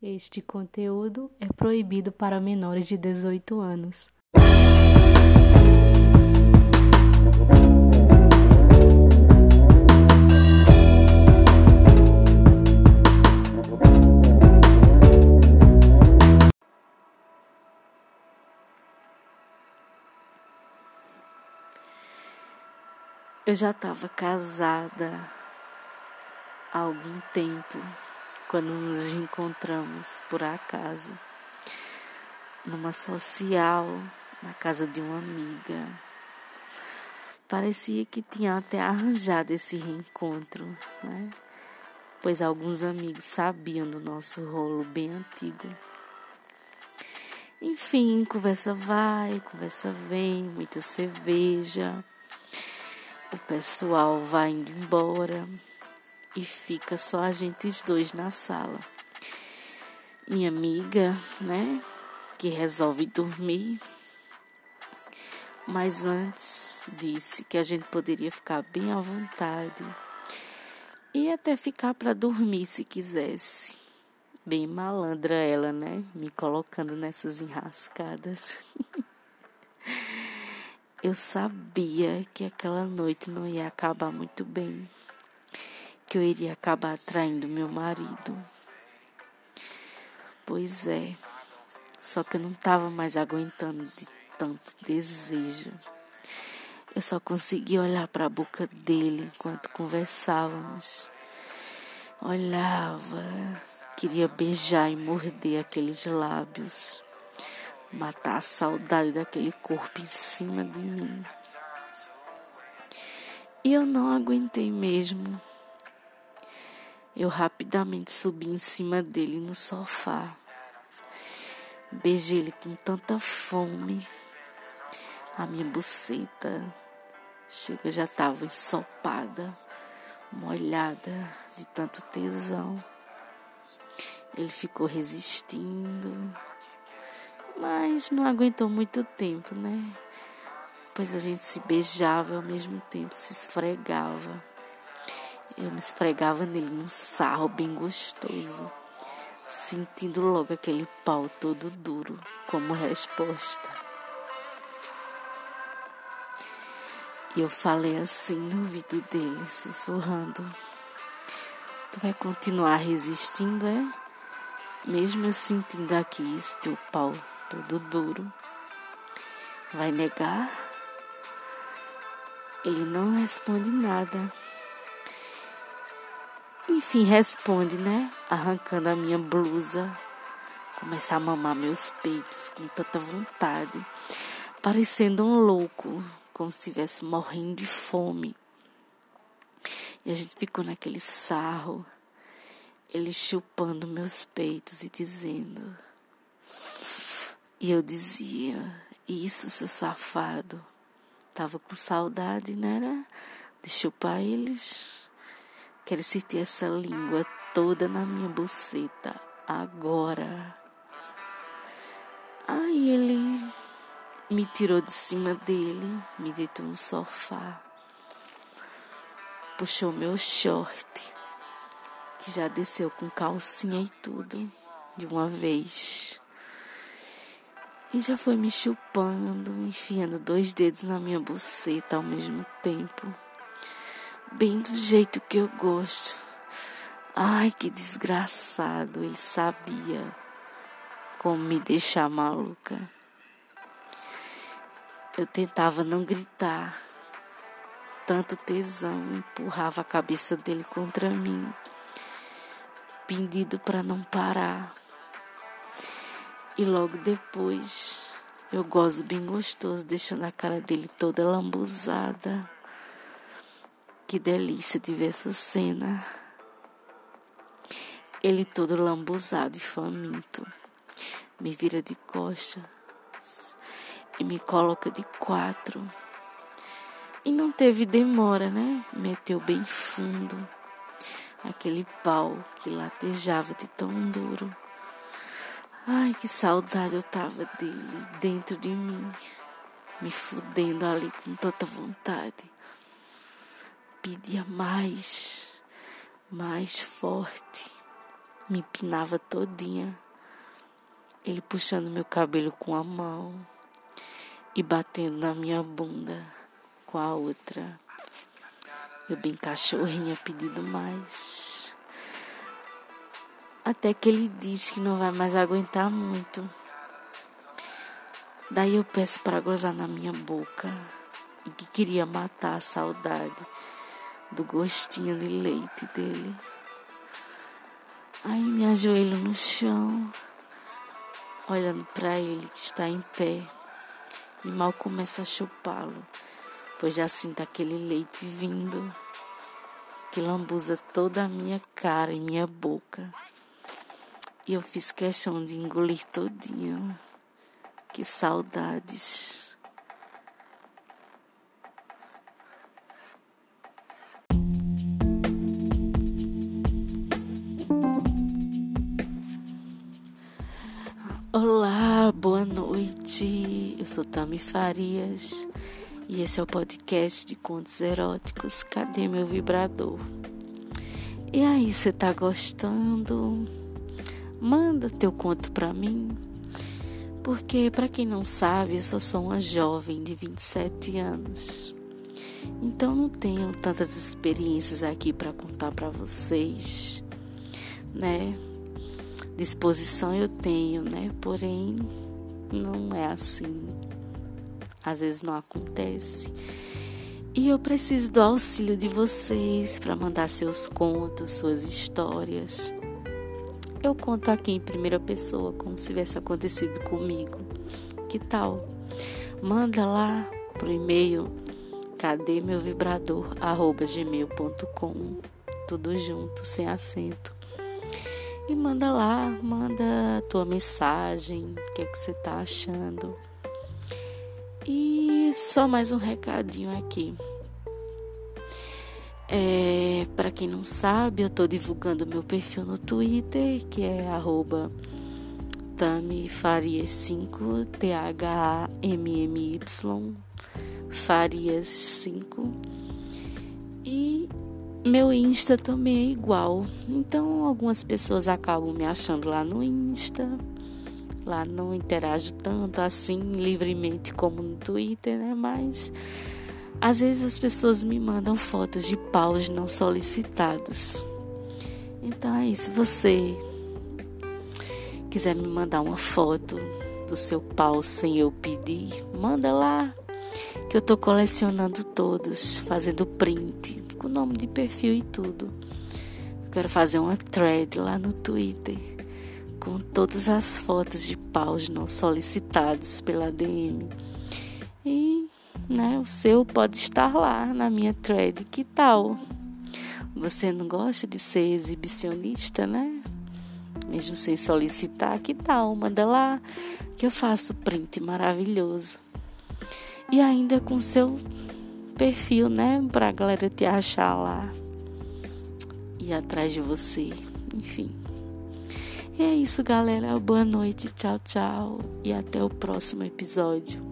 Este conteúdo é proibido para menores de 18 anos. Eu já estava casada há algum tempo quando nos encontramos por acaso numa social na casa de uma amiga. Parecia que tinha até arranjado esse reencontro, né? Pois alguns amigos sabiam do nosso rolo bem antigo. Enfim, conversa vai, conversa vem, muita cerveja. O pessoal vai indo embora e fica só a gente os dois na sala. Minha amiga, né, que resolve dormir, mas antes disse que a gente poderia ficar bem à vontade e até ficar para dormir se quisesse. Bem malandra ela, né? Me colocando nessas enrascadas. Eu sabia que aquela noite não ia acabar muito bem que eu iria acabar traindo meu marido. Pois é, só que eu não estava mais aguentando de tanto desejo. Eu só conseguia olhar para a boca dele enquanto conversávamos. Olhava, queria beijar e morder aqueles lábios, matar a saudade daquele corpo em cima de mim. E eu não aguentei mesmo. Eu rapidamente subi em cima dele no sofá. Beijei ele com tanta fome. A minha buceta chega já estava ensopada, molhada de tanto tesão. Ele ficou resistindo, mas não aguentou muito tempo, né? Pois a gente se beijava e ao mesmo tempo se esfregava. Eu me esfregava nele num sarro bem gostoso, sentindo logo aquele pau todo duro como resposta. E eu falei assim no ouvido dele, sussurrando: Tu vai continuar resistindo, é? Mesmo eu sentindo aqui esse teu pau todo duro. Vai negar? Ele não responde nada. Enfim, responde, né? Arrancando a minha blusa. Começa a mamar meus peitos com tanta vontade. Parecendo um louco, como se estivesse morrendo de fome. E a gente ficou naquele sarro. Ele chupando meus peitos e dizendo. E eu dizia: Isso, seu safado. Tava com saudade, né? De chupar eles. Quero sentir essa língua toda na minha buceta agora. Aí ele me tirou de cima dele, me deitou no sofá, puxou meu short, que já desceu com calcinha e tudo, de uma vez. E já foi me chupando, enfiando dois dedos na minha buceta ao mesmo tempo bem do jeito que eu gosto. Ai, que desgraçado, ele sabia como me deixar maluca. Eu tentava não gritar, tanto tesão empurrava a cabeça dele contra mim, pedindo para não parar. E logo depois eu gozo bem gostoso, deixando a cara dele toda lambuzada. Que delícia de ver essa cena. Ele todo lambuzado e faminto. Me vira de costas e me coloca de quatro. E não teve demora, né? Meteu bem fundo aquele pau que latejava de tão duro. Ai, que saudade eu tava dele dentro de mim, me fudendo ali com tanta vontade pedia mais, mais forte, me empinava todinha. Ele puxando meu cabelo com a mão e batendo na minha bunda com a outra. Eu bem cachorrinha pedindo mais. Até que ele diz que não vai mais aguentar muito. Daí eu peço para gozar na minha boca e que queria matar a saudade do gostinho de leite dele. Aí me ajoelho no chão, olhando para ele que está em pé e mal começo a chupá-lo, pois já sinto aquele leite vindo que lambuza toda a minha cara e minha boca. E eu fiz questão de engolir todinho. Que saudades. Olá, boa noite. Eu sou Tami Farias e esse é o podcast de contos eróticos. Cadê meu vibrador? E aí, você tá gostando? Manda teu conto pra mim. Porque, para quem não sabe, eu só sou uma jovem de 27 anos. Então não tenho tantas experiências aqui para contar para vocês, né? Disposição eu tenho, né? Porém, não é assim. Às vezes não acontece. E eu preciso do auxílio de vocês para mandar seus contos, suas histórias eu conto aqui em primeira pessoa, como se tivesse acontecido comigo. Que tal? Manda lá pro e-mail cadê meu vibrador arroba gmail.com tudo junto, sem acento. E manda lá, manda tua mensagem, o que é que você tá achando. E só mais um recadinho aqui. É, para quem não sabe, eu estou divulgando meu perfil no Twitter, que é arroba Farias5, T-H-A-M-M-Y, Farias5. E meu Insta também é igual. Então, algumas pessoas acabam me achando lá no Insta. Lá não interajo tanto assim livremente como no Twitter, né? Mas às vezes as pessoas me mandam fotos de paus não solicitados. Então aí, se você quiser me mandar uma foto do seu pau sem eu pedir, manda lá. Que eu tô colecionando todos, fazendo print, com nome de perfil e tudo. Eu quero fazer uma thread lá no Twitter com todas as fotos de paus não solicitados pela DM. E né? O seu pode estar lá na minha thread. Que tal? Você não gosta de ser exibicionista, né? Mesmo sem solicitar, que tal? Manda lá que eu faço print maravilhoso. E ainda com seu perfil, né? Pra galera te achar lá. E atrás de você. Enfim. E é isso, galera. Boa noite. Tchau, tchau. E até o próximo episódio.